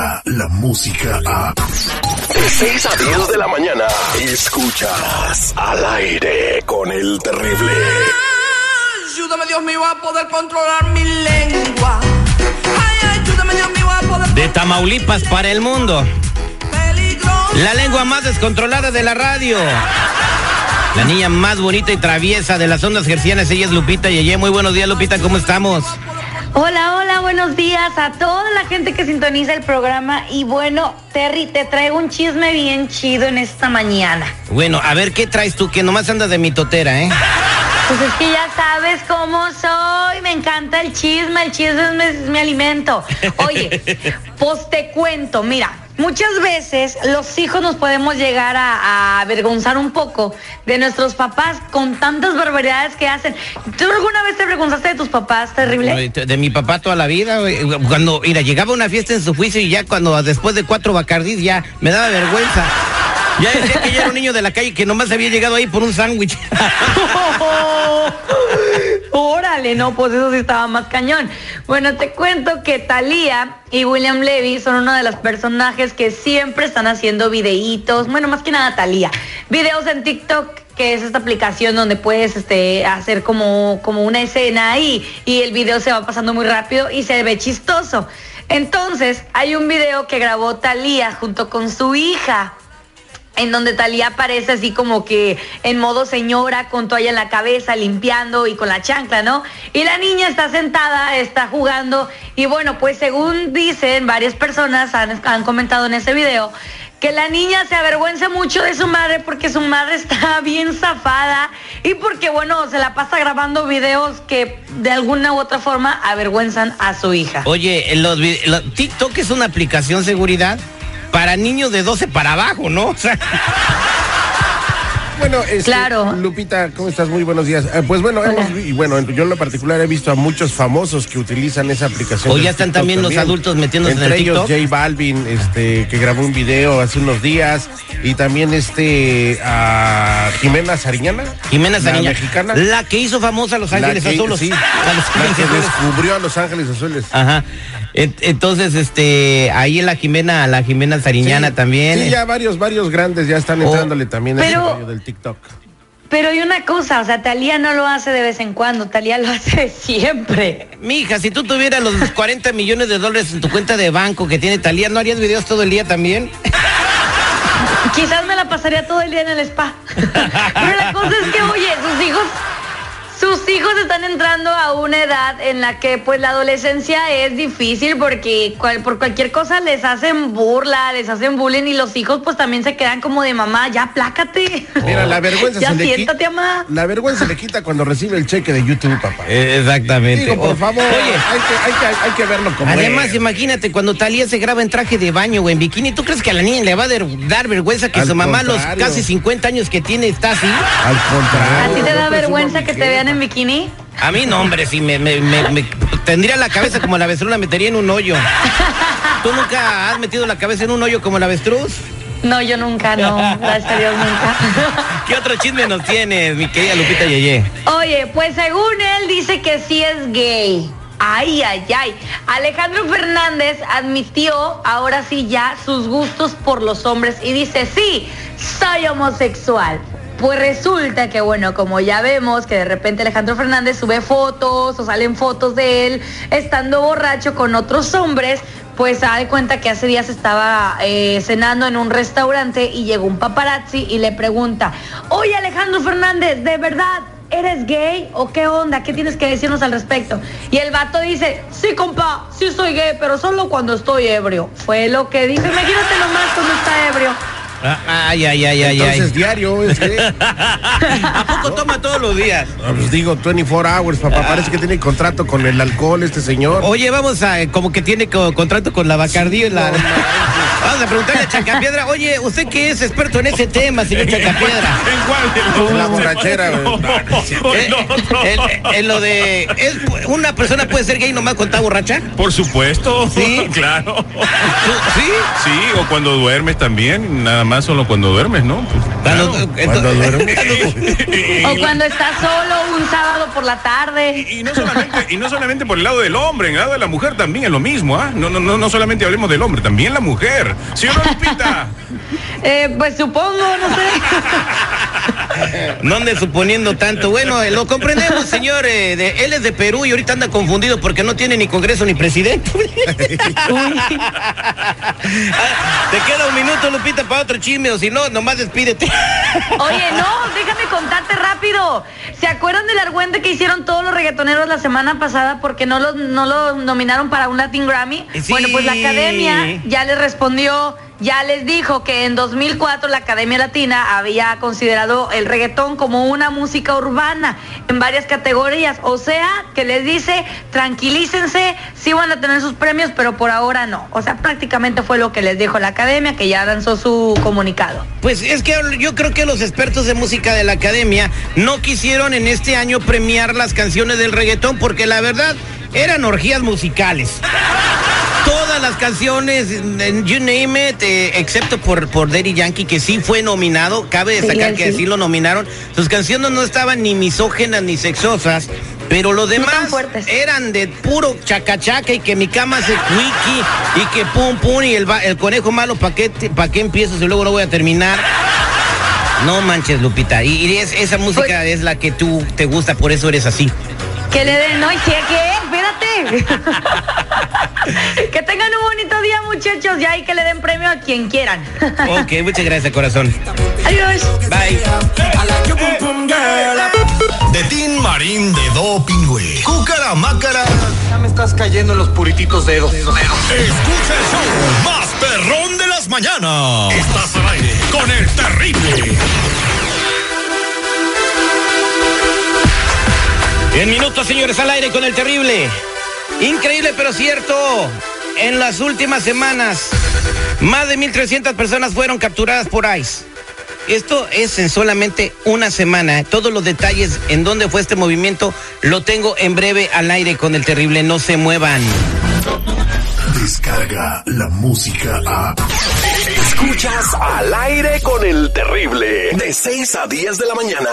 llega la música a... De 6 a 10 de la mañana, escuchas al aire con el terrible. Ayúdame Dios mío a poder controlar mi lengua. Ay, ayúdame Dios mío a poder De Tamaulipas para el mundo. La lengua más descontrolada de la radio. La niña más bonita y traviesa de las ondas gercianas, ella es Lupita Yeye. Muy buenos días, Lupita, ¿cómo estamos? Hola, hola, buenos días a toda la gente que sintoniza el programa. Y bueno, Terry, te traigo un chisme bien chido en esta mañana. Bueno, a ver, ¿qué traes tú? Que nomás andas de mitotera, ¿eh? Pues es que ya sabes cómo soy, me encanta el chisme, el chisme es mi, es mi alimento. Oye, pues te cuento, mira, muchas veces los hijos nos podemos llegar a, a avergonzar un poco de nuestros papás con tantas barbaridades que hacen. ¿Tú alguna vez te avergonzaste de tus papás, terrible? De mi papá toda la vida, güey. Cuando, mira, llegaba una fiesta en su juicio y ya cuando después de cuatro bacardís ya me daba vergüenza. Ya decía que yo era un niño de la calle que nomás había llegado ahí por un sándwich. Órale, no, pues eso sí estaba más cañón. Bueno, te cuento que Thalía y William Levy son uno de los personajes que siempre están haciendo videitos, bueno, más que nada Thalía, videos en TikTok que es esta aplicación donde puedes este, hacer como, como una escena ahí y el video se va pasando muy rápido y se ve chistoso. Entonces, hay un video que grabó Thalía junto con su hija en donde Talía aparece así como que en modo señora con toalla en la cabeza, limpiando y con la chancla, ¿no? Y la niña está sentada, está jugando y bueno, pues según dicen varias personas han, comentado en ese video que la niña se avergüenza mucho de su madre porque su madre está bien zafada y porque bueno, se la pasa grabando videos que de alguna u otra forma avergüenzan a su hija. Oye, los, TikTok es una aplicación seguridad para niños de 12 para abajo, ¿no? O sea, Bueno, este, Claro. Lupita, ¿cómo estás? Muy buenos días. Eh, pues bueno, hemos, y bueno, yo en lo particular he visto a muchos famosos que utilizan esa aplicación. O ya están TikTok también los adultos metiéndose en Entre el ellos TikTok. J Balvin, este, que grabó un video hace unos días, y también este a Jimena Sariñana. Jimena la Sariña, mexicana. la que hizo famosa a Los La Ángeles que- Azules. sí, A Los la Ángeles que Azules. descubrió a Los Ángeles Azules. Ajá. Entonces, este, ahí en la Jimena, la Jimena Sariñana Sí, también. Sí, ya varios, varios grandes ya están Oh. entrándole también Pero- rollo del TikTok. Pero hay una cosa, o sea, Talía no lo hace de vez en cuando, Talía lo hace siempre. Mija, si tú tuvieras los 40 millones de dólares en tu cuenta de banco que tiene Talía, ¿no harías videos todo el día también? Quizás me la pasaría todo el día en el spa. Pero la cosa es que, oye, sus hijos, sus hijos están entrando a una edad en la que pues la adolescencia es difícil porque cual- por cualquier cosa les hacen burla, les hacen bullying y los hijos pues también se quedan como de mamá, ya plácate. Mira, la vergüenza Ya se le quita. siéntate, mamá. La vergüenza le quita cuando recibe el cheque de YouTube, papá. Exactamente. Digo, por favor, Oye, hay, que, hay, que, hay que verlo como Además, es. imagínate, cuando Talía se graba en traje de baño o en bikini, ¿tú crees que a la niña le va a dar, vergüenza que Al su mamá a los casi 50 años que tiene está así? Al contrario. ¿A ti te da vergüenza que te vean en bikini? A mí no, hombre, sí, me, me- me- me- tendría la cabeza como la avestruz, la metería en un hoyo. ¿Tú nunca has metido la cabeza en un hoyo como la avestruz? No, yo nunca, no, gracias a Dios nunca. ¿Qué otro chisme nos tienes, mi querida Lupita Yeye? Oye, pues según él dice que sí es gay. Ay, ay, ay. Alejandro Fernández admitió ahora sí ya sus gustos por los hombres y dice, sí, soy homosexual. Pues resulta que, bueno, como ya vemos que de repente Alejandro Fernández sube fotos o salen fotos de él estando borracho con otros hombres, pues se da cuenta que hace días estaba eh, cenando en un restaurante y llegó un paparazzi y le pregunta, oye Alejandro Fernández, ¿de verdad eres gay o qué onda? ¿Qué tienes que decirnos al respecto? Y el vato dice, sí compa, sí soy gay, pero solo cuando estoy ebrio. Fue lo que dijo, imagínate nomás cuando está ebrio. Ah, Ay, ay, ay, ay, Entonces, ay. diario, es que. ¿A poco toma todos los días? Ah, pues digo, 24 hours, papá. Parece que tiene contrato con el alcohol este señor. Oye, vamos a, como que tiene co- contrato con la Bacardí. La... Vamos a preguntarle a Chacapiedra. Oye, ¿usted qué es experto en ese tema, señor Chacapiedra? ¿En cuál los La borrachera, güey. No, Eh, no, no. en- en lo de. ¿es, ¿Una persona puede ser gay nomás cuando está borracha? Por supuesto, Sí. claro. ¿Tú- ¿Sí? Sí, o cuando duermes también, nada más solo cuando duermes, ¿no? Pues, Cuando, claro. Cuando duerme. O cuando estás solo un sábado por la tarde. Y no, solamente, y no solamente por el lado del hombre, en el lado de la mujer también es lo mismo, ¿ah? No, no, no, no solamente hablemos del hombre, también la mujer. ¿Sí o no, Lupita? Eh, pues supongo, no sé. No ande suponiendo tanto. Bueno, eh, lo comprendemos, señor. eh, de- él es de Perú y ahorita anda confundido porque no tiene ni Congreso ni presidente. Te queda un minuto, Lupita, para otro chisme, o si no, nomás despídete. Oye, no, déjame contarte rápido. ¿Se acuerdan del argüente que hicieron todos los reggaetoneros la semana pasada porque no lo, no lo nominaron para un Latin Grammy? Sí. Bueno, pues la academia ya les respondió, ya les dijo que en 2004 la Academia Latina había considerado el reggaetón como una música urbana en varias categorías. O sea, que les dice, tranquilícense, sí van a tener sus premios, pero por ahora no. O sea, prácticamente fue lo que les dijo la academia, que ya lanzó su comunicado. Pues es que yo creo que los expertos de música de la academia no quisieron en este año premiar las canciones del reggaetón porque la verdad eran orgías musicales. Todas las canciones, en you name it, eh, excepto por, por Daddy Yankee, que sí fue nominado, cabe destacar Sí, que sí. sí lo nominaron. Sus canciones no estaban ni misógenas ni sexosas, pero lo demás eran de puro chacachaca y que mi cama se cuiqui y que pum pum y el, el conejo malo, ¿para qué, pa' qué empiezo si luego no voy a terminar? No manches, Lupita. Y, y es- esa música Pues- es la que tú te gusta, por eso eres así. Que le den, no, ¿y qué? Que tengan un bonito día, muchachos, ya y que le den premio a quien quieran. Ok, muchas gracias, corazón. Adiós. Bye. De Tin Marín de Dopingüe. Cúcara Mácara. Ya me estás cayendo en los purititos dedos. Escucha el show más perrón de las mañanas. Estás al aire con el terrible. En minutos, señores, al aire con el terrible. Increíble, pero cierto. En las últimas semanas, más de 1.300 personas fueron capturadas por ICE. Esto es en solamente una semana. Todos los detalles en dónde fue este movimiento lo tengo en breve al aire con el terrible. No se muevan. Descarga la música a. Escuchas al aire con el terrible. De 6 a 10 de la mañana.